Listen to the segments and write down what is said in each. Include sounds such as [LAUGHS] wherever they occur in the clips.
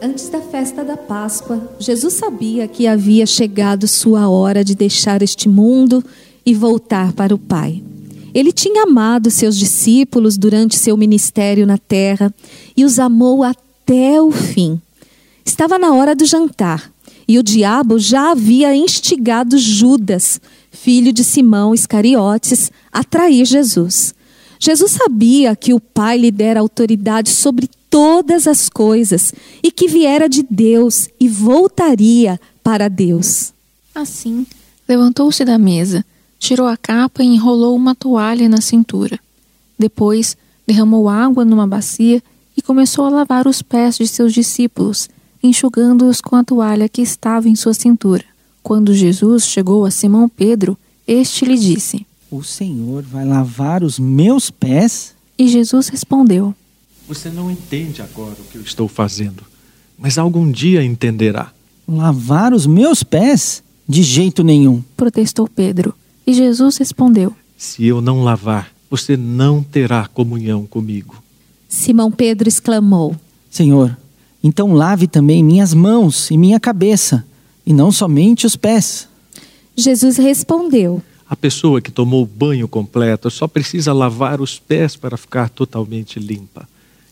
Antes da festa da Páscoa, Jesus sabia que havia chegado sua hora de deixar este mundo e voltar para o Pai. Ele tinha amado seus discípulos durante seu ministério na terra e os amou até o fim. Estava na hora do jantar e o diabo já havia instigado Judas, filho de Simão Iscariotes, a trair Jesus. Jesus sabia que o Pai lhe dera autoridade sobre todas as coisas e que viera de Deus e voltaria para Deus. Assim, levantou-se da mesa, tirou a capa e enrolou uma toalha na cintura. Depois, derramou água numa bacia e começou a lavar os pés de seus discípulos, enxugando-os com a toalha que estava em sua cintura. Quando Jesus chegou a Simão Pedro, este lhe disse: O Senhor vai lavar os meus pés? E Jesus respondeu: você não entende agora o que eu estou fazendo, mas algum dia entenderá. Lavar os meus pés? De jeito nenhum. Protestou Pedro. E Jesus respondeu: Se eu não lavar, você não terá comunhão comigo. Simão Pedro exclamou: Senhor, então lave também minhas mãos e minha cabeça, e não somente os pés. Jesus respondeu: A pessoa que tomou o banho completo só precisa lavar os pés para ficar totalmente limpa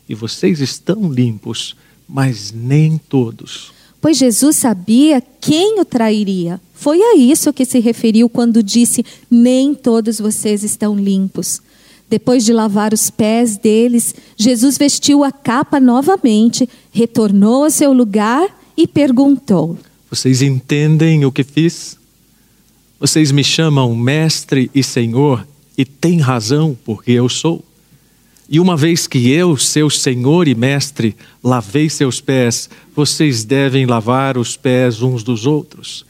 e vocês estão limpos, mas nem todos. Pois Jesus sabia quem o trairia. Foi a isso que se referiu quando disse: Nem todos vocês estão limpos. Depois de lavar os pés deles, Jesus vestiu a capa novamente, retornou ao seu lugar e perguntou: Vocês entendem o que fiz? Vocês me chamam mestre e senhor, e têm razão, porque eu sou. E uma vez que eu, seu Senhor e Mestre, lavei seus pés, vocês devem lavar os pés uns dos outros.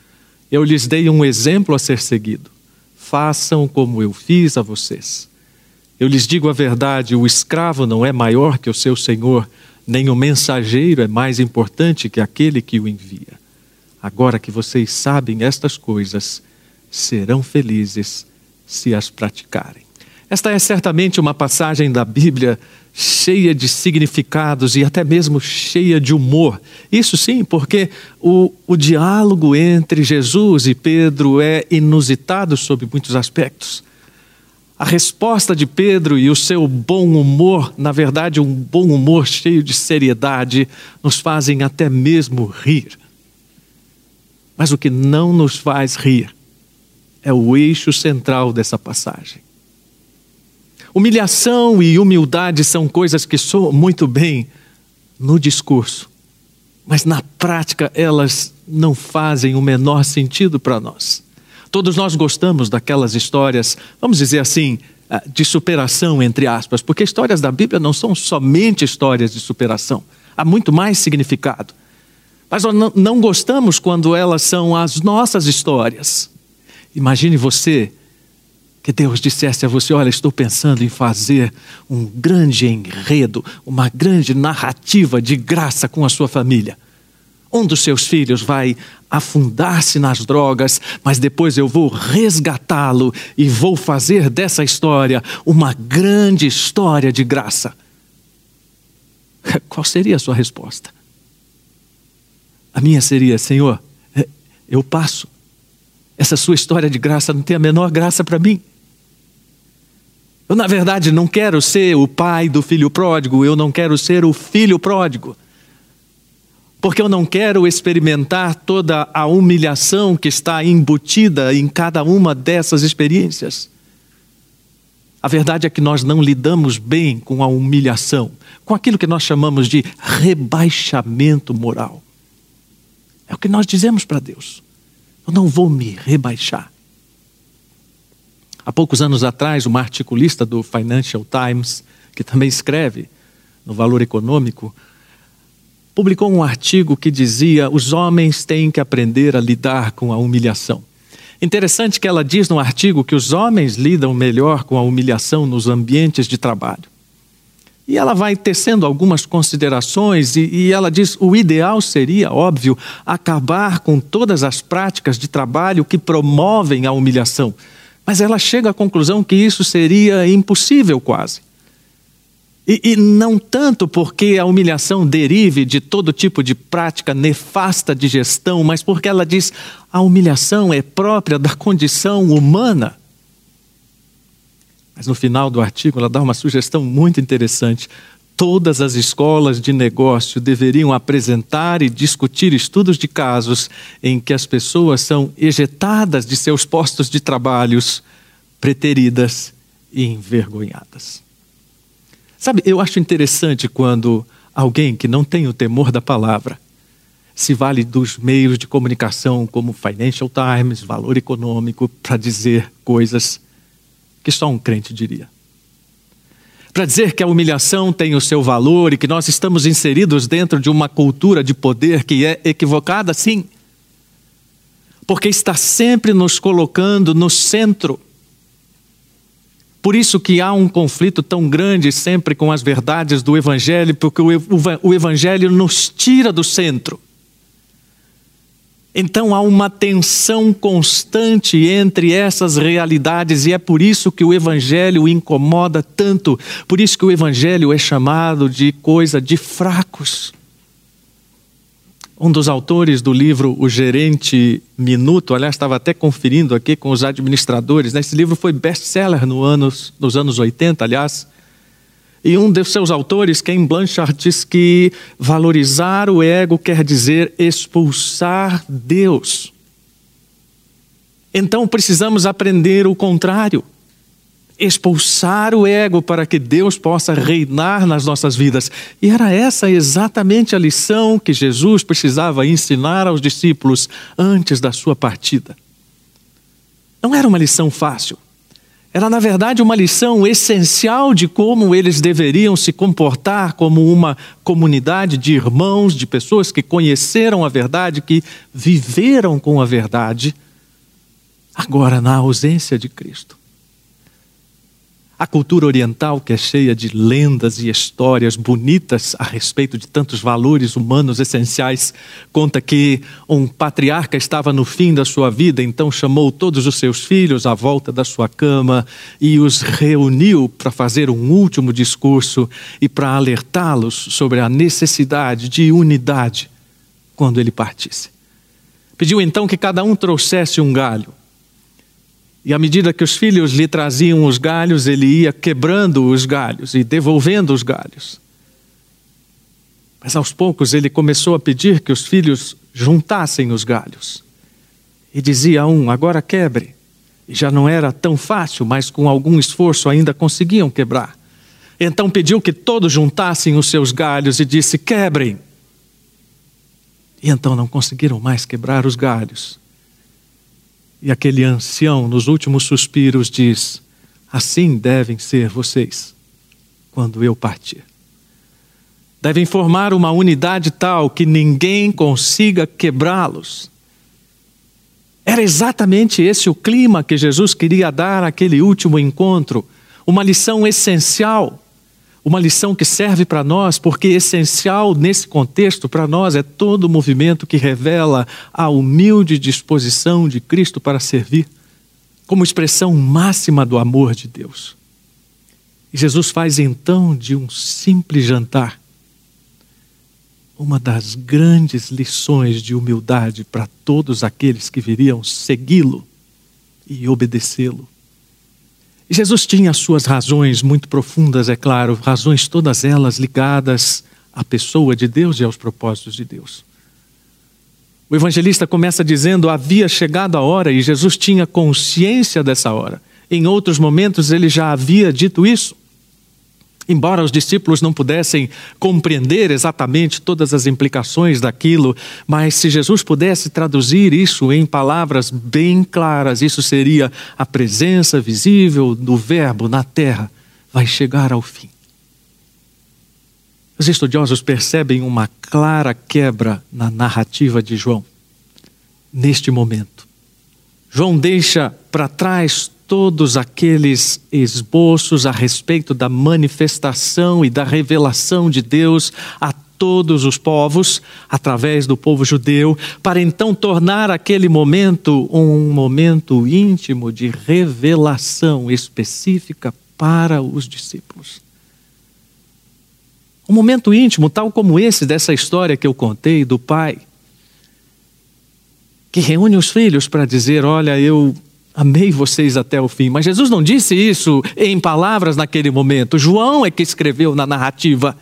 Eu lhes dei um exemplo a ser seguido. Façam como eu fiz a vocês. Eu lhes digo a verdade: o escravo não é maior que o seu senhor, nem o mensageiro é mais importante que aquele que o envia. Agora que vocês sabem estas coisas, serão felizes se as praticarem. Esta é certamente uma passagem da Bíblia cheia de significados e até mesmo cheia de humor. Isso sim, porque o, o diálogo entre Jesus e Pedro é inusitado sob muitos aspectos. A resposta de Pedro e o seu bom humor, na verdade, um bom humor cheio de seriedade, nos fazem até mesmo rir. Mas o que não nos faz rir é o eixo central dessa passagem. Humilhação e humildade são coisas que soam muito bem no discurso, mas na prática elas não fazem o menor sentido para nós. Todos nós gostamos daquelas histórias, vamos dizer assim, ah, de superação, entre aspas, porque histórias da Bíblia não são somente histórias de superação, há muito mais significado. Mas nós não gostamos quando elas são as nossas histórias. Imagine você que Deus dissesse a você: Olha, estou pensando em fazer um grande enredo, uma grande narrativa de graça com a sua família. Um dos seus filhos vai afundar-se nas drogas, mas depois eu vou resgatá-lo e vou fazer dessa história uma grande história de graça. [LAUGHS] Qual seria a sua resposta? A minha seria: Senhor, eu passo. Essa sua história de graça não tem a menor graça para mim. Eu, na verdade, não quero ser o pai do filho pródigo, eu não quero ser o filho pródigo. Porque eu não quero experimentar toda a humilhação que está embutida em cada uma dessas experiências. A verdade é que nós não lidamos bem com a humilhação, com aquilo que nós chamamos de rebaixamento moral. É o que nós dizemos para Deus. Eu não vou me rebaixar. Há poucos anos atrás, uma articulista do Financial Times, que também escreve no Valor Econômico, publicou um artigo que dizia: os homens têm que aprender a lidar com a humilhação. Interessante que ela diz no artigo que os homens lidam melhor com a humilhação nos ambientes de trabalho. E ela vai tecendo algumas considerações e, e, ela diz: o ideal seria, óbvio, acabar com todas as práticas de trabalho que promovem a humilhação. Mas ela chega à conclusão que isso seria impossível quase. E, e, não tanto porque a humilhação derive de todo tipo de prática nefasta de gestão, mas porque ela diz a humilhação é própria da condição humana. Mas no final do artigo ela dá uma sugestão muito interessante. Todas as escolas de negócio deveriam apresentar e discutir estudos de casos em que as pessoas são ejetadas de seus postos de trabalhos, preteridas e envergonhadas. Sabe, eu acho interessante quando alguém que não tem o temor da palavra se vale dos meios de comunicação como Financial Times, Valor Econômico, para dizer coisas que só um crente diria. Para dizer que a humilhação tem o seu valor e que nós estamos inseridos dentro de uma cultura de poder que é equivocada, sim. Porque está sempre nos colocando no centro por isso que há um conflito tão grande sempre com as verdades do Evangelho, porque o Evangelho nos tira do centro. Então há uma tensão constante entre essas realidades e é por isso que o Evangelho incomoda tanto, por isso que o Evangelho é chamado de coisa de fracos. Um dos autores do livro O Gerente Minuto, aliás, estava até conferindo aqui com os administradores, né? esse livro foi best-seller no anos, nos anos 80, aliás. E um dos seus autores, Ken Blanchard, diz que valorizar o ego quer dizer expulsar Deus. Então precisamos aprender o contrário expulsar o ego para que Deus possa reinar nas nossas vidas. E era essa exatamente a lição que Jesus precisava ensinar aos discípulos antes da sua partida. Não era uma lição fácil. Era, na verdade, uma lição essencial de como eles deveriam se comportar como uma comunidade de irmãos, de pessoas que conheceram a verdade, que viveram com a verdade, agora na ausência de Cristo. A cultura oriental, que é cheia de lendas e histórias bonitas a respeito de tantos valores humanos essenciais, conta que um patriarca estava no fim da sua vida, então chamou todos os seus filhos à volta da sua cama e os reuniu para fazer um último discurso e para alertá-los sobre a necessidade de unidade quando ele partisse. Pediu então que cada um trouxesse um galho e à medida que os filhos lhe traziam os galhos, ele ia quebrando os galhos e devolvendo os galhos. Mas aos poucos ele começou a pedir que os filhos juntassem os galhos. E dizia a um: agora quebre. E já não era tão fácil, mas com algum esforço ainda conseguiam quebrar. Então pediu que todos juntassem os seus galhos e disse: quebrem. E então não conseguiram mais quebrar os galhos. E aquele ancião, nos últimos suspiros, diz: Assim devem ser vocês quando eu partir. Devem formar uma unidade tal que ninguém consiga quebrá-los. Era exatamente esse o clima que Jesus queria dar àquele último encontro, uma lição essencial uma lição que serve para nós, porque essencial nesse contexto para nós é todo o movimento que revela a humilde disposição de Cristo para servir, como expressão máxima do amor de Deus. E Jesus faz então de um simples jantar uma das grandes lições de humildade para todos aqueles que viriam segui-lo e obedecê-lo. Jesus tinha suas razões muito profundas, é claro, razões todas elas ligadas à pessoa de Deus e aos propósitos de Deus. O evangelista começa dizendo: havia chegado a hora e Jesus tinha consciência dessa hora. Em outros momentos ele já havia dito isso. Embora os discípulos não pudessem compreender exatamente todas as implicações daquilo, mas se Jesus pudesse traduzir isso em palavras bem claras, isso seria a presença visível do Verbo na terra vai chegar ao fim. Os estudiosos percebem uma clara quebra na narrativa de João, neste momento. João deixa para trás todos aqueles esboços a respeito da manifestação e da revelação de Deus a todos os povos, através do povo judeu, para então tornar aquele momento um momento íntimo de revelação específica para os discípulos. Um momento íntimo, tal como esse dessa história que eu contei do pai, que reúne os filhos para dizer: Olha, eu amei vocês até o fim. Mas Jesus não disse isso em palavras naquele momento. João é que escreveu na narrativa.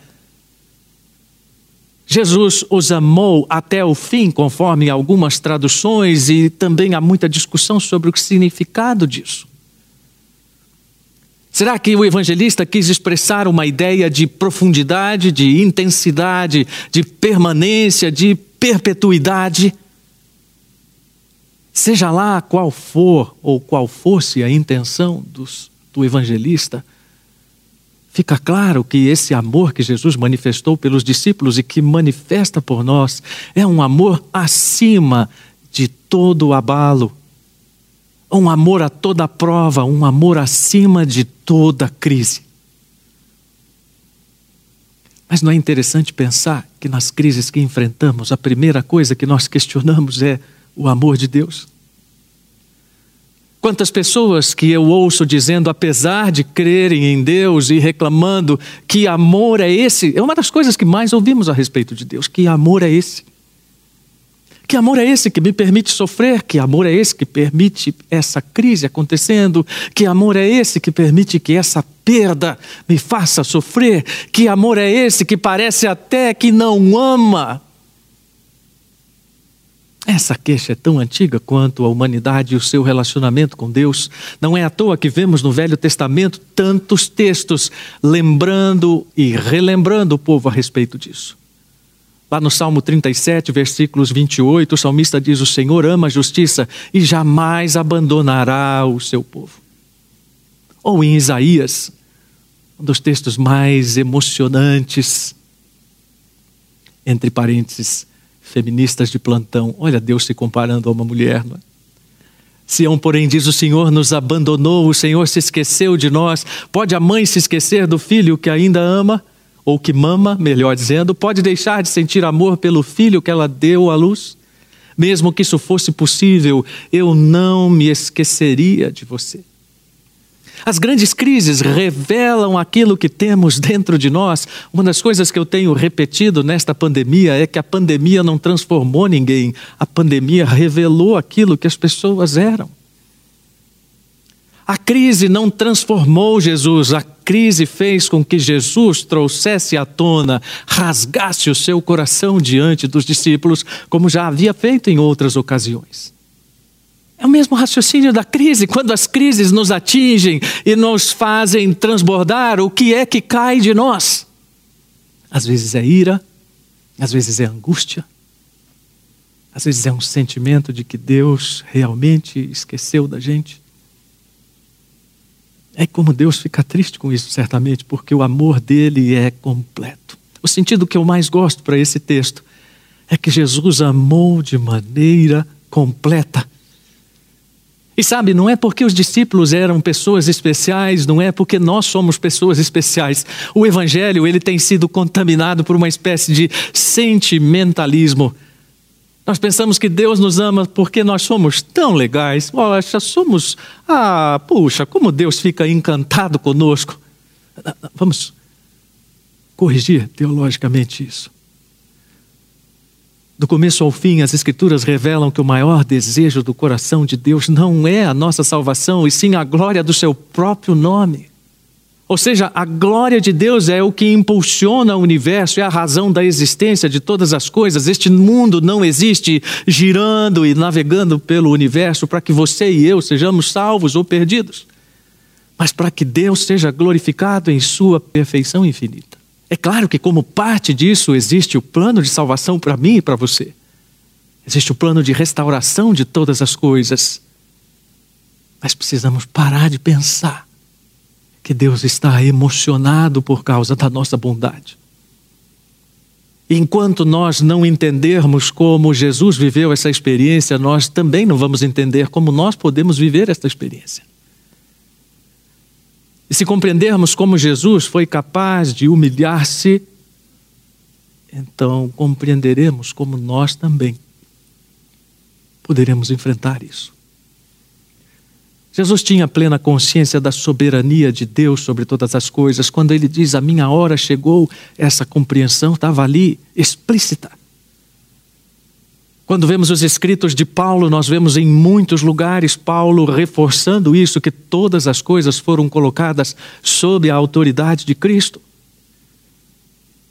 Jesus os amou até o fim, conforme algumas traduções, e também há muita discussão sobre o significado disso. Será que o evangelista quis expressar uma ideia de profundidade, de intensidade, de permanência, de perpetuidade? Seja lá qual for ou qual fosse a intenção dos, do evangelista, fica claro que esse amor que Jesus manifestou pelos discípulos e que manifesta por nós é um amor acima de todo abalo um amor a toda prova, um amor acima de toda crise. Mas não é interessante pensar que nas crises que enfrentamos, a primeira coisa que nós questionamos é o amor de Deus? Quantas pessoas que eu ouço dizendo, apesar de crerem em Deus e reclamando, que amor é esse? É uma das coisas que mais ouvimos a respeito de Deus. Que amor é esse? Que amor é esse que me permite sofrer? Que amor é esse que permite essa crise acontecendo? Que amor é esse que permite que essa perda me faça sofrer? Que amor é esse que parece até que não ama? Essa queixa é tão antiga quanto a humanidade e o seu relacionamento com Deus. Não é à toa que vemos no Velho Testamento tantos textos lembrando e relembrando o povo a respeito disso. Lá no Salmo 37, versículos 28, o salmista diz: O Senhor ama a justiça e jamais abandonará o seu povo. Ou em Isaías, um dos textos mais emocionantes, entre parênteses, feministas de plantão. Olha Deus se comparando a uma mulher, não é? Sião, porém, diz: O Senhor nos abandonou, o Senhor se esqueceu de nós. Pode a mãe se esquecer do filho que ainda ama? ou que mama, melhor dizendo, pode deixar de sentir amor pelo filho que ela deu à luz? Mesmo que isso fosse possível, eu não me esqueceria de você. As grandes crises revelam aquilo que temos dentro de nós. Uma das coisas que eu tenho repetido nesta pandemia é que a pandemia não transformou ninguém, a pandemia revelou aquilo que as pessoas eram. A crise não transformou Jesus, a crise fez com que Jesus trouxesse à tona, rasgasse o seu coração diante dos discípulos, como já havia feito em outras ocasiões. É o mesmo raciocínio da crise. Quando as crises nos atingem e nos fazem transbordar, o que é que cai de nós? Às vezes é ira, às vezes é angústia, às vezes é um sentimento de que Deus realmente esqueceu da gente. É como Deus fica triste com isso, certamente, porque o amor dele é completo. O sentido que eu mais gosto para esse texto é que Jesus amou de maneira completa. E sabe, não é porque os discípulos eram pessoas especiais, não é porque nós somos pessoas especiais. O evangelho, ele tem sido contaminado por uma espécie de sentimentalismo nós pensamos que Deus nos ama porque nós somos tão legais. Poxa, somos. Ah, puxa, como Deus fica encantado conosco. Vamos corrigir teologicamente isso. Do começo ao fim, as Escrituras revelam que o maior desejo do coração de Deus não é a nossa salvação, e sim a glória do seu próprio nome. Ou seja, a glória de Deus é o que impulsiona o universo, é a razão da existência de todas as coisas. Este mundo não existe girando e navegando pelo universo para que você e eu sejamos salvos ou perdidos, mas para que Deus seja glorificado em sua perfeição infinita. É claro que, como parte disso, existe o plano de salvação para mim e para você. Existe o plano de restauração de todas as coisas. Mas precisamos parar de pensar que Deus está emocionado por causa da nossa bondade. Enquanto nós não entendermos como Jesus viveu essa experiência, nós também não vamos entender como nós podemos viver esta experiência. E se compreendermos como Jesus foi capaz de humilhar-se, então compreenderemos como nós também poderemos enfrentar isso. Jesus tinha plena consciência da soberania de Deus sobre todas as coisas. Quando ele diz: A minha hora chegou, essa compreensão estava ali, explícita. Quando vemos os escritos de Paulo, nós vemos em muitos lugares Paulo reforçando isso, que todas as coisas foram colocadas sob a autoridade de Cristo.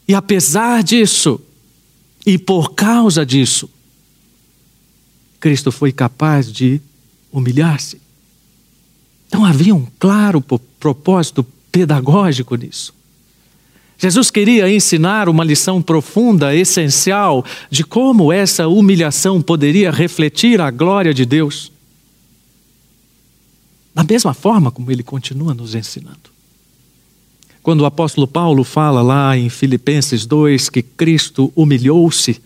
E apesar disso, e por causa disso, Cristo foi capaz de humilhar-se. Então havia um claro propósito pedagógico nisso. Jesus queria ensinar uma lição profunda, essencial, de como essa humilhação poderia refletir a glória de Deus. Da mesma forma como ele continua nos ensinando. Quando o apóstolo Paulo fala lá em Filipenses 2 que Cristo humilhou-se,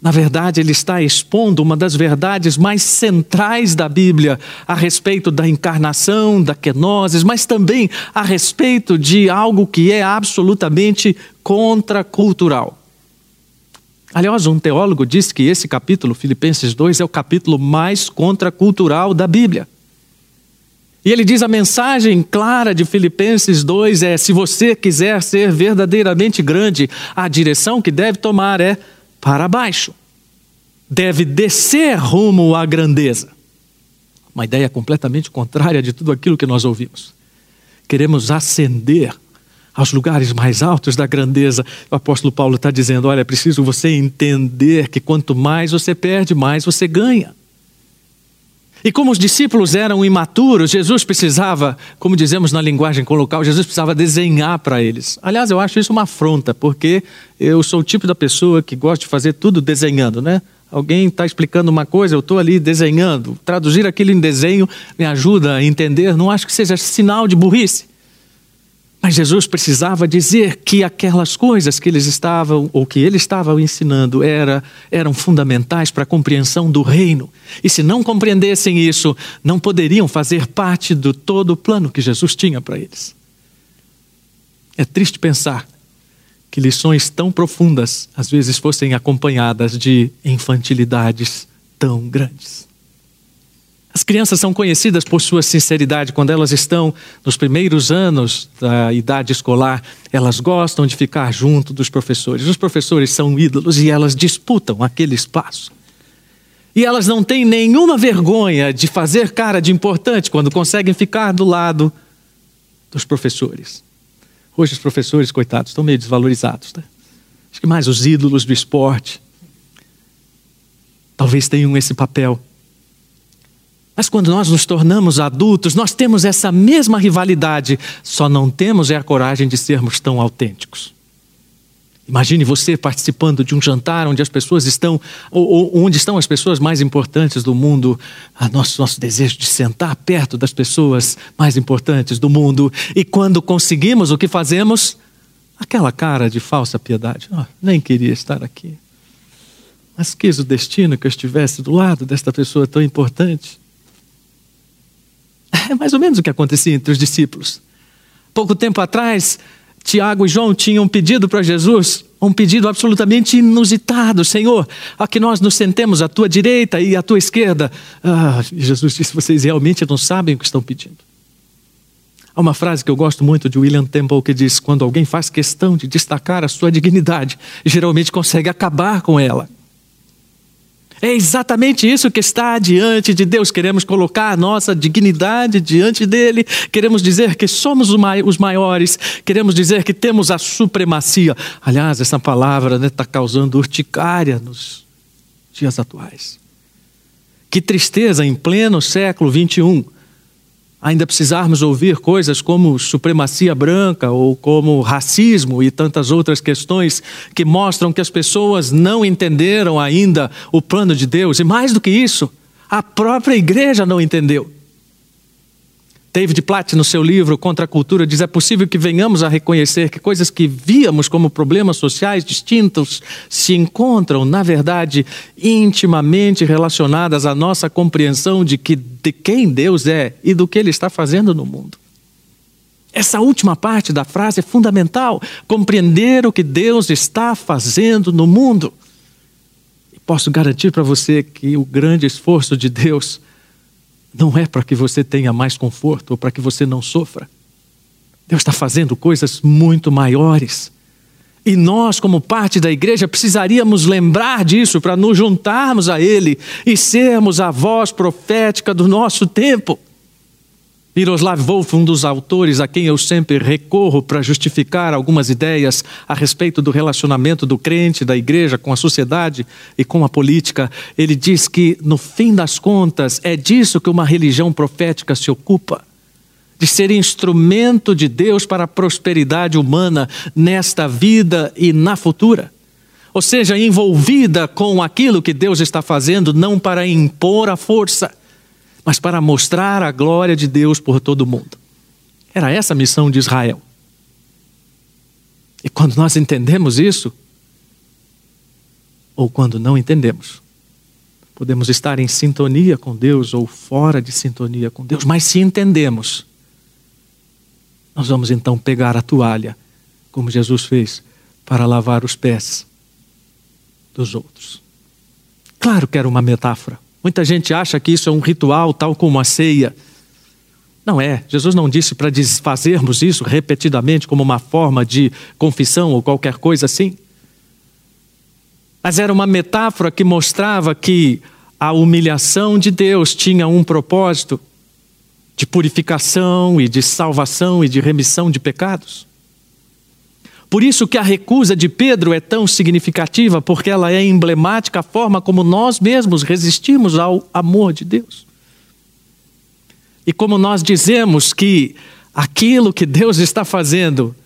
na verdade, ele está expondo uma das verdades mais centrais da Bíblia a respeito da encarnação, da kenosis, mas também a respeito de algo que é absolutamente contracultural. Aliás, um teólogo disse que esse capítulo, Filipenses 2, é o capítulo mais contracultural da Bíblia. E ele diz a mensagem clara de Filipenses 2 é: se você quiser ser verdadeiramente grande, a direção que deve tomar é para baixo. Deve descer rumo à grandeza. Uma ideia completamente contrária de tudo aquilo que nós ouvimos. Queremos ascender aos lugares mais altos da grandeza. O apóstolo Paulo está dizendo: olha, é preciso você entender que quanto mais você perde, mais você ganha. E como os discípulos eram imaturos, Jesus precisava, como dizemos na linguagem colocal, Jesus precisava desenhar para eles. Aliás, eu acho isso uma afronta, porque eu sou o tipo da pessoa que gosta de fazer tudo desenhando, né? Alguém está explicando uma coisa, eu estou ali desenhando. Traduzir aquilo em desenho me ajuda a entender. Não acho que seja sinal de burrice. Mas Jesus precisava dizer que aquelas coisas que eles estavam, ou que ele estava ensinando, era, eram fundamentais para a compreensão do reino. E se não compreendessem isso, não poderiam fazer parte do todo o plano que Jesus tinha para eles. É triste pensar que lições tão profundas às vezes fossem acompanhadas de infantilidades tão grandes. As crianças são conhecidas por sua sinceridade quando elas estão nos primeiros anos da idade escolar. Elas gostam de ficar junto dos professores. Os professores são ídolos e elas disputam aquele espaço. E elas não têm nenhuma vergonha de fazer cara de importante quando conseguem ficar do lado dos professores. Hoje os professores, coitados, estão meio desvalorizados. Né? Acho que mais os ídolos do esporte talvez tenham esse papel mas quando nós nos tornamos adultos, nós temos essa mesma rivalidade, só não temos é a coragem de sermos tão autênticos. Imagine você participando de um jantar onde as pessoas estão, ou, ou onde estão as pessoas mais importantes do mundo, a nosso, nosso desejo de sentar perto das pessoas mais importantes do mundo, e quando conseguimos o que fazemos, aquela cara de falsa piedade, oh, nem queria estar aqui. Mas quis o destino que eu estivesse do lado desta pessoa tão importante. É mais ou menos o que acontecia entre os discípulos. Pouco tempo atrás, Tiago e João tinham pedido para Jesus um pedido absolutamente inusitado: Senhor, a que nós nos sentemos à tua direita e à tua esquerda. Ah, Jesus disse: Vocês realmente não sabem o que estão pedindo. Há uma frase que eu gosto muito de William Temple que diz: Quando alguém faz questão de destacar a sua dignidade, geralmente consegue acabar com ela. É exatamente isso que está diante de Deus. Queremos colocar a nossa dignidade diante dele, queremos dizer que somos os maiores, queremos dizer que temos a supremacia. Aliás, essa palavra está né, tá causando urticária nos dias atuais. Que tristeza em pleno século 21 ainda precisarmos ouvir coisas como supremacia branca ou como racismo e tantas outras questões que mostram que as pessoas não entenderam ainda o plano de Deus. E mais do que isso, a própria igreja não entendeu. David Platt, no seu livro Contra a Cultura, diz: é possível que venhamos a reconhecer que coisas que víamos como problemas sociais distintos se encontram, na verdade, intimamente relacionadas à nossa compreensão de, que, de quem Deus é e do que Ele está fazendo no mundo. Essa última parte da frase é fundamental. Compreender o que Deus está fazendo no mundo. E posso garantir para você que o grande esforço de Deus não é para que você tenha mais conforto ou para que você não sofra. Deus está fazendo coisas muito maiores. E nós, como parte da igreja, precisaríamos lembrar disso para nos juntarmos a Ele e sermos a voz profética do nosso tempo. Miroslav Wolf, um dos autores a quem eu sempre recorro para justificar algumas ideias a respeito do relacionamento do crente, da igreja com a sociedade e com a política, ele diz que, no fim das contas, é disso que uma religião profética se ocupa de ser instrumento de Deus para a prosperidade humana nesta vida e na futura. Ou seja, envolvida com aquilo que Deus está fazendo, não para impor a força, mas para mostrar a glória de Deus por todo o mundo. Era essa a missão de Israel. E quando nós entendemos isso, ou quando não entendemos, podemos estar em sintonia com Deus ou fora de sintonia com Deus, mas se entendemos, nós vamos então pegar a toalha, como Jesus fez, para lavar os pés dos outros. Claro que era uma metáfora. Muita gente acha que isso é um ritual, tal como a ceia. Não é. Jesus não disse para desfazermos isso repetidamente como uma forma de confissão ou qualquer coisa assim. Mas era uma metáfora que mostrava que a humilhação de Deus tinha um propósito de purificação e de salvação e de remissão de pecados. Por isso que a recusa de Pedro é tão significativa, porque ela é emblemática a forma como nós mesmos resistimos ao amor de Deus. E como nós dizemos que aquilo que Deus está fazendo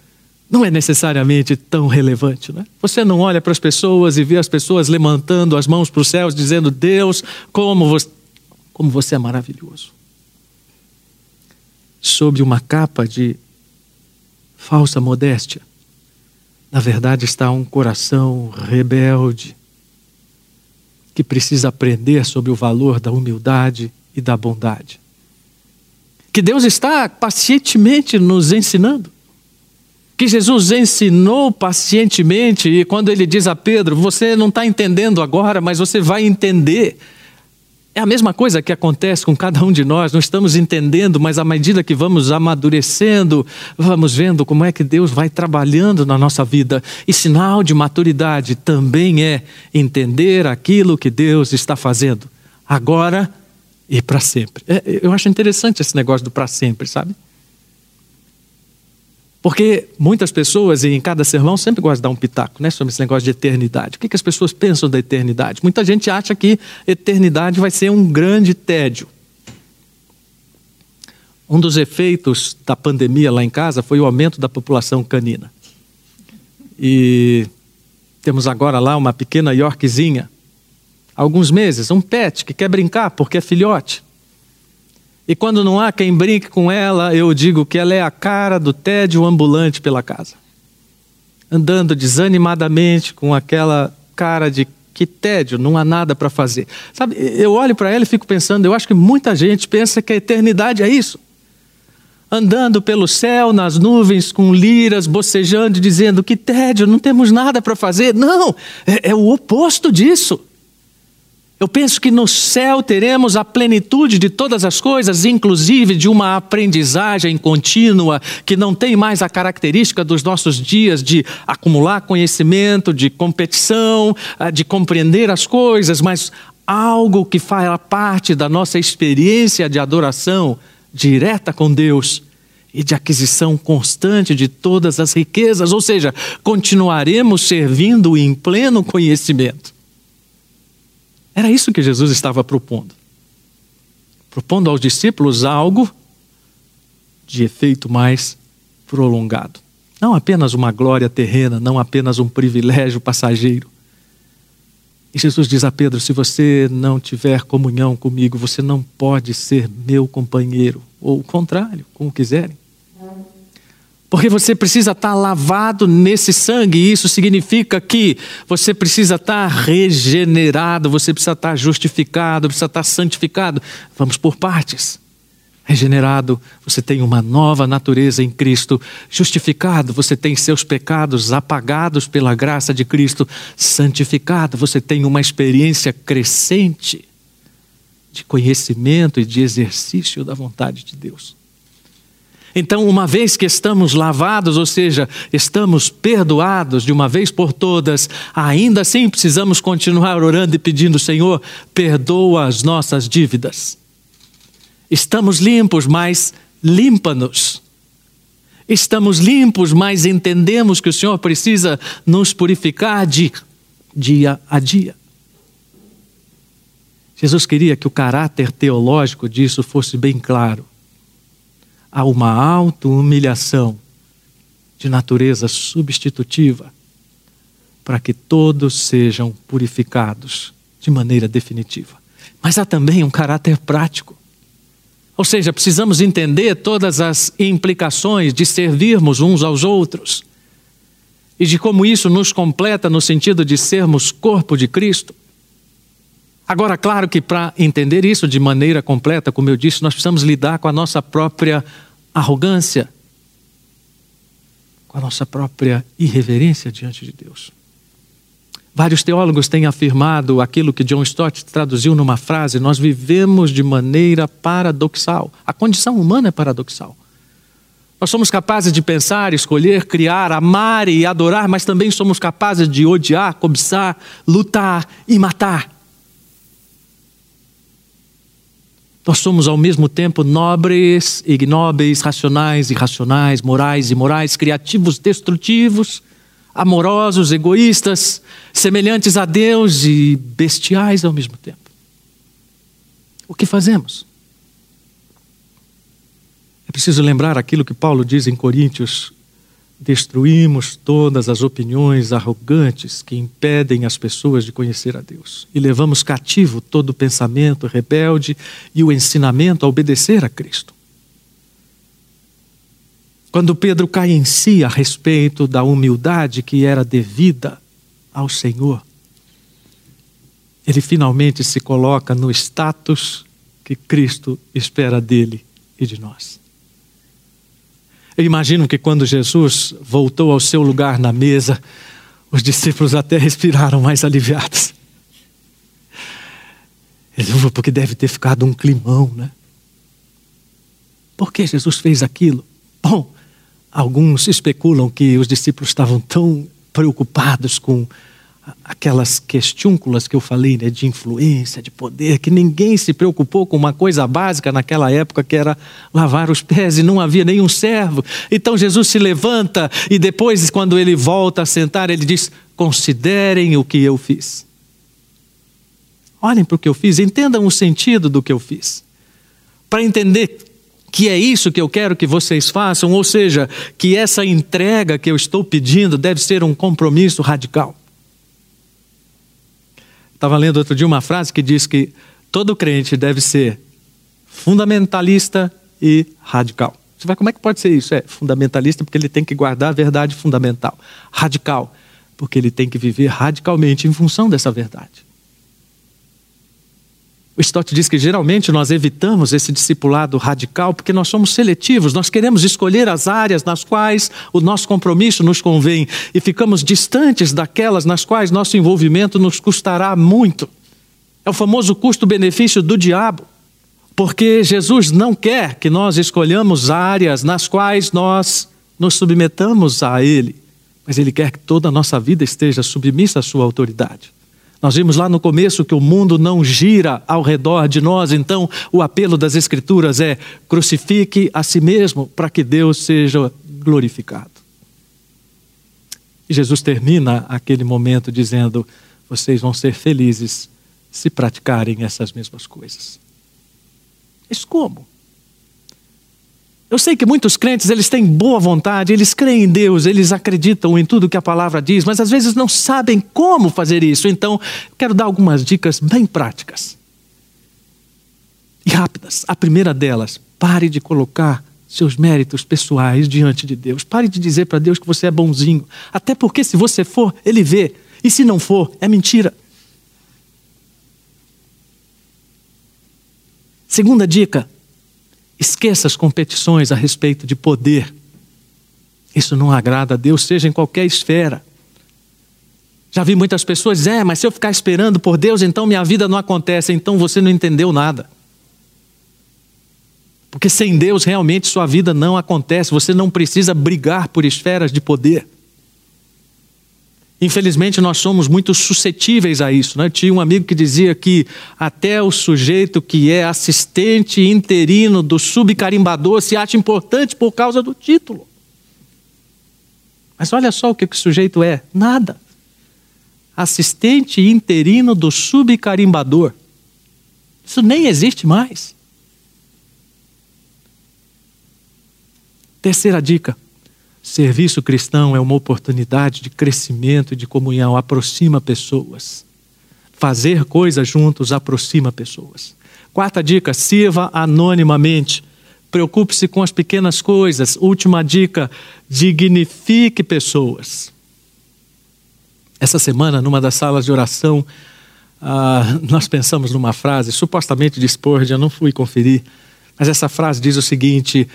não é necessariamente tão relevante. Né? Você não olha para as pessoas e vê as pessoas levantando as mãos para os céus, dizendo: Deus, como você, como você é maravilhoso sob uma capa de falsa modéstia, na verdade está um coração rebelde que precisa aprender sobre o valor da humildade e da bondade. Que Deus está pacientemente nos ensinando. Que Jesus ensinou pacientemente, e quando ele diz a Pedro: Você não está entendendo agora, mas você vai entender é a mesma coisa que acontece com cada um de nós, não estamos entendendo, mas à medida que vamos amadurecendo, vamos vendo como é que Deus vai trabalhando na nossa vida. E sinal de maturidade também é entender aquilo que Deus está fazendo, agora e para sempre. É, eu acho interessante esse negócio do para sempre, sabe? Porque muitas pessoas, e em cada sermão, sempre gostam de dar um pitaco né, sobre esse negócio de eternidade. O que, que as pessoas pensam da eternidade? Muita gente acha que eternidade vai ser um grande tédio. Um dos efeitos da pandemia lá em casa foi o aumento da população canina. E temos agora lá uma pequena Yorkzinha, alguns meses, um pet que quer brincar porque é filhote. E quando não há quem brinque com ela, eu digo que ela é a cara do tédio ambulante pela casa. Andando desanimadamente com aquela cara de que tédio, não há nada para fazer. Sabe, eu olho para ela e fico pensando, eu acho que muita gente pensa que a eternidade é isso. Andando pelo céu, nas nuvens, com liras, bocejando, dizendo que tédio, não temos nada para fazer. Não, é, é o oposto disso. Eu penso que no céu teremos a plenitude de todas as coisas, inclusive de uma aprendizagem contínua que não tem mais a característica dos nossos dias de acumular conhecimento, de competição, ah, de compreender as coisas, mas algo que faz parte da nossa experiência de adoração direta com Deus e de aquisição constante de todas as riquezas, ou seja, continuaremos servindo em pleno conhecimento. Era isso que Jesus estava propondo. Propondo aos discípulos algo de efeito mais prolongado. Não apenas uma glória terrena, não apenas um privilégio passageiro. E Jesus diz a Pedro: se você não tiver comunhão comigo, você não pode ser meu companheiro. Ou o contrário, como quiserem. Porque você precisa estar lavado nesse sangue, e isso significa que você precisa estar regenerado, você precisa estar justificado, precisa estar santificado. Vamos por partes. Regenerado, você tem uma nova natureza em Cristo. Justificado, você tem seus pecados apagados pela graça de Cristo. Santificado, você tem uma experiência crescente de conhecimento e de exercício da vontade de Deus. Então, uma vez que estamos lavados, ou seja, estamos perdoados de uma vez por todas, ainda assim precisamos continuar orando e pedindo, Senhor, perdoa as nossas dívidas. Estamos limpos, mas limpa-nos. Estamos limpos, mas entendemos que o Senhor precisa nos purificar de dia a dia. Jesus queria que o caráter teológico disso fosse bem claro. Há uma auto-humilhação de natureza substitutiva para que todos sejam purificados de maneira definitiva. Mas há também um caráter prático. Ou seja, precisamos entender todas as implicações de servirmos uns aos outros e de como isso nos completa no sentido de sermos corpo de Cristo. Agora, claro que para entender isso de maneira completa, como eu disse, nós precisamos lidar com a nossa própria arrogância, com a nossa própria irreverência diante de Deus. Vários teólogos têm afirmado aquilo que John Stott traduziu numa frase: Nós vivemos de maneira paradoxal. A condição humana é paradoxal. Nós somos capazes de pensar, escolher, criar, amar e adorar, mas também somos capazes de odiar, cobiçar, lutar e matar. Nós somos ao mesmo tempo nobres, ignóbeis, racionais, irracionais, morais e morais, criativos, destrutivos, amorosos, egoístas, semelhantes a Deus e bestiais ao mesmo tempo. O que fazemos? É preciso lembrar aquilo que Paulo diz em Coríntios destruímos todas as opiniões arrogantes que impedem as pessoas de conhecer a Deus e levamos cativo todo o pensamento rebelde e o ensinamento a obedecer a Cristo. Quando Pedro cai em si a respeito da humildade que era devida ao Senhor, ele finalmente se coloca no status que Cristo espera dele e de nós. Eu imagino que quando Jesus voltou ao seu lugar na mesa, os discípulos até respiraram mais aliviados. Porque deve ter ficado um climão, né? Por que Jesus fez aquilo? Bom, alguns especulam que os discípulos estavam tão preocupados com aquelas questúnculas que eu falei, né, de influência, de poder, que ninguém se preocupou com uma coisa básica naquela época, que era lavar os pés, e não havia nenhum servo. Então Jesus se levanta e depois, quando ele volta a sentar, ele diz: Considerem o que eu fiz. Olhem para o que eu fiz, entendam o sentido do que eu fiz. Para entender que é isso que eu quero que vocês façam, ou seja, que essa entrega que eu estou pedindo deve ser um compromisso radical. Estava lendo outro dia uma frase que diz que todo crente deve ser fundamentalista e radical. Você vai, como é que pode ser isso? É fundamentalista porque ele tem que guardar a verdade fundamental. Radical, porque ele tem que viver radicalmente em função dessa verdade. O Stott diz que geralmente nós evitamos esse discipulado radical porque nós somos seletivos, nós queremos escolher as áreas nas quais o nosso compromisso nos convém e ficamos distantes daquelas nas quais nosso envolvimento nos custará muito. É o famoso custo-benefício do diabo, porque Jesus não quer que nós escolhamos áreas nas quais nós nos submetamos a Ele, mas Ele quer que toda a nossa vida esteja submissa à Sua autoridade. Nós vimos lá no começo que o mundo não gira ao redor de nós, então o apelo das Escrituras é: crucifique a si mesmo para que Deus seja glorificado. E Jesus termina aquele momento dizendo: vocês vão ser felizes se praticarem essas mesmas coisas. Mas como? Eu sei que muitos crentes, eles têm boa vontade, eles creem em Deus, eles acreditam em tudo que a palavra diz, mas às vezes não sabem como fazer isso. Então, quero dar algumas dicas bem práticas e rápidas. A primeira delas, pare de colocar seus méritos pessoais diante de Deus. Pare de dizer para Deus que você é bonzinho. Até porque se você for, ele vê. E se não for, é mentira. Segunda dica: Esqueça as competições a respeito de poder. Isso não agrada a Deus, seja em qualquer esfera. Já vi muitas pessoas dizer, é, mas se eu ficar esperando por Deus, então minha vida não acontece. Então você não entendeu nada. Porque sem Deus realmente sua vida não acontece. Você não precisa brigar por esferas de poder. Infelizmente, nós somos muito suscetíveis a isso. Né? Tinha um amigo que dizia que até o sujeito que é assistente interino do subcarimbador se acha importante por causa do título. Mas olha só o que, que o sujeito é: nada assistente interino do subcarimbador. Isso nem existe mais. Terceira dica: serviço cristão é uma oportunidade de crescimento e de comunhão, aproxima pessoas. Fazer coisas juntos aproxima pessoas. Quarta dica: sirva anonimamente. Preocupe-se com as pequenas coisas. Última dica: dignifique pessoas. Essa semana, numa das salas de oração, ah, nós pensamos numa frase, supostamente de Spurgeon, eu não fui conferir, mas essa frase diz o seguinte: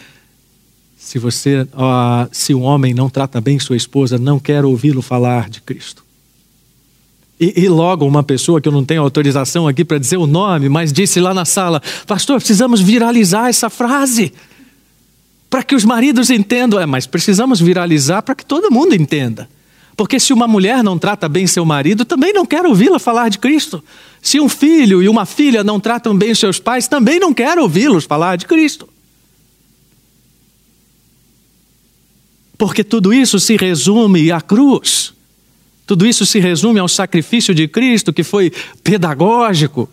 se você, ah, se um homem não trata bem sua esposa, não quer ouvi-lo falar de Cristo. E, e, logo uma pessoa que eu não tenho autorização aqui para dizer o nome, mas disse lá na sala: Pastor, precisamos viralizar essa frase para que os maridos entendam. É, mas precisamos viralizar para que todo mundo entenda. Porque se uma mulher não trata bem seu marido, também não quer ouvi-la falar de Cristo. Se um filho e uma filha não tratam bem seus pais, também não quer ouvi-los falar de Cristo. Porque tudo isso se resume à cruz. Tudo isso se resume ao sacrifício de Cristo, que foi pedagógico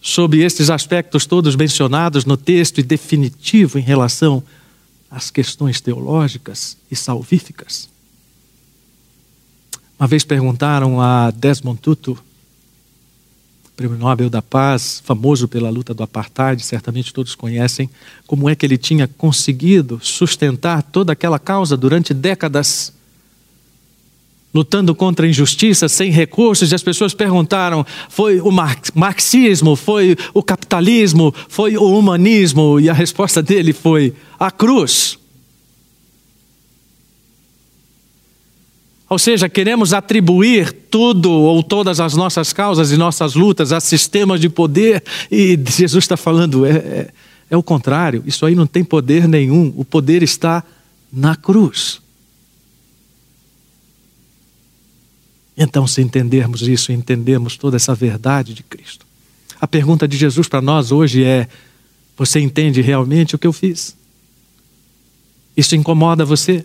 sobre estes aspectos todos mencionados no texto e definitivo em relação às questões teológicas e salvíficas. Uma vez perguntaram a Desmond Tutu, prêmio Nobel da Paz, famoso pela luta do apartheid, certamente todos conhecem, como é que ele tinha conseguido sustentar toda aquela causa durante décadas, lutando contra a injustiça, sem recursos, e as pessoas perguntaram: foi o marxismo, foi o capitalismo, foi o humanismo? E a resposta dele foi: a cruz. Ou seja, queremos atribuir tudo ou todas as nossas causas e nossas lutas a sistemas de poder, e Jesus está falando, é, é, é o contrário, isso aí não tem poder nenhum, o poder está na cruz. Então, se entendermos isso, entendemos toda essa verdade de Cristo. A pergunta de Jesus para nós hoje é: você entende realmente o que eu fiz? Isso incomoda você?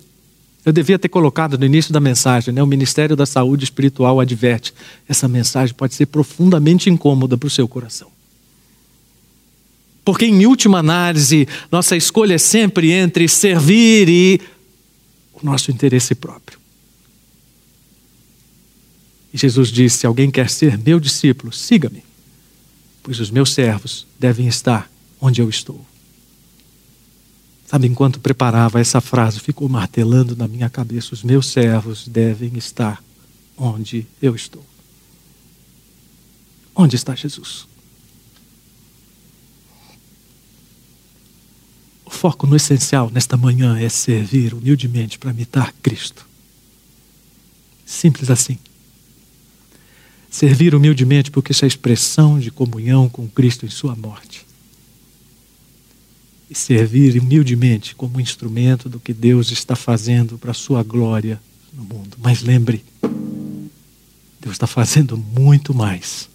Eu devia ter colocado no início da mensagem, né? O Ministério da Saúde Espiritual adverte. Essa mensagem pode ser profundamente incômoda para o seu coração. Porque, em última análise, nossa escolha é sempre entre servir e o nosso interesse próprio. E Jesus disse: Se alguém quer ser meu discípulo, siga-me, pois os meus servos devem estar onde eu estou. Sabe, enquanto preparava essa frase, ficou martelando na minha cabeça: os meus servos devem estar onde eu estou. Onde está Jesus? O foco no essencial nesta manhã é servir humildemente para imitar Cristo. Simples assim. Servir humildemente porque isso é expressão de comunhão com Cristo em Sua morte e servir humildemente como instrumento do que Deus está fazendo para a sua glória no mundo. Mas lembre, Deus está fazendo muito mais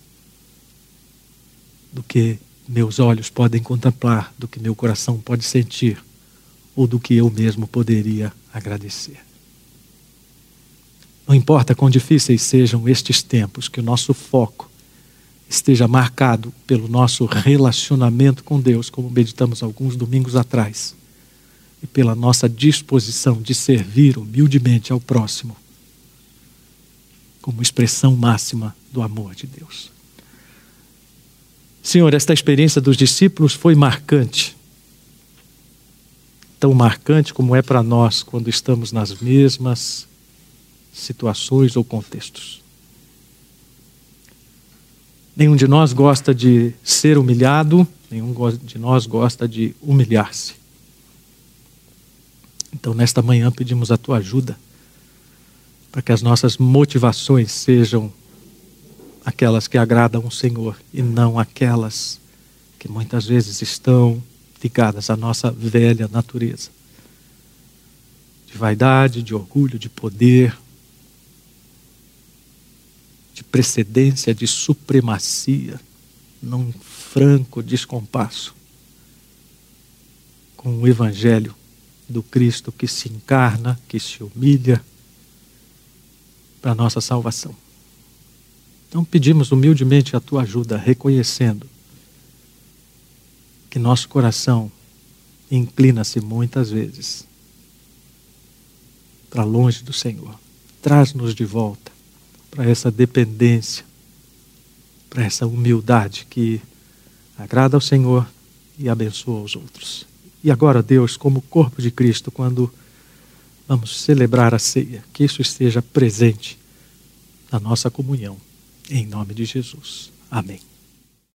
do que meus olhos podem contemplar, do que meu coração pode sentir, ou do que eu mesmo poderia agradecer. Não importa quão difíceis sejam estes tempos, que o nosso foco esteja marcado pelo nosso relacionamento com Deus, como meditamos alguns domingos atrás, e pela nossa disposição de servir humildemente ao próximo, como expressão máxima do amor de Deus. Senhor, esta experiência dos discípulos foi marcante. Tão marcante como é para nós quando estamos nas mesmas situações ou contextos. Nenhum de nós gosta de ser humilhado, nenhum de nós gosta de humilhar-se. Então, nesta manhã, pedimos a tua ajuda para que as nossas motivações sejam aquelas que agradam o Senhor e não aquelas que muitas vezes estão ligadas à nossa velha natureza de vaidade, de orgulho, de poder, de precedência, de supremacia, num franco descompasso com o Evangelho do Cristo que se encarna, que se humilha para a nossa salvação. Então pedimos humildemente a tua ajuda, reconhecendo que nosso coração inclina-se muitas vezes para longe do Senhor. Traz-nos de volta para essa dependência, para essa humildade que agrada ao Senhor e abençoa os outros. E agora, Deus, como corpo de Cristo, quando vamos celebrar a ceia, que isso esteja presente na nossa comunhão. Em nome de Jesus. Amém.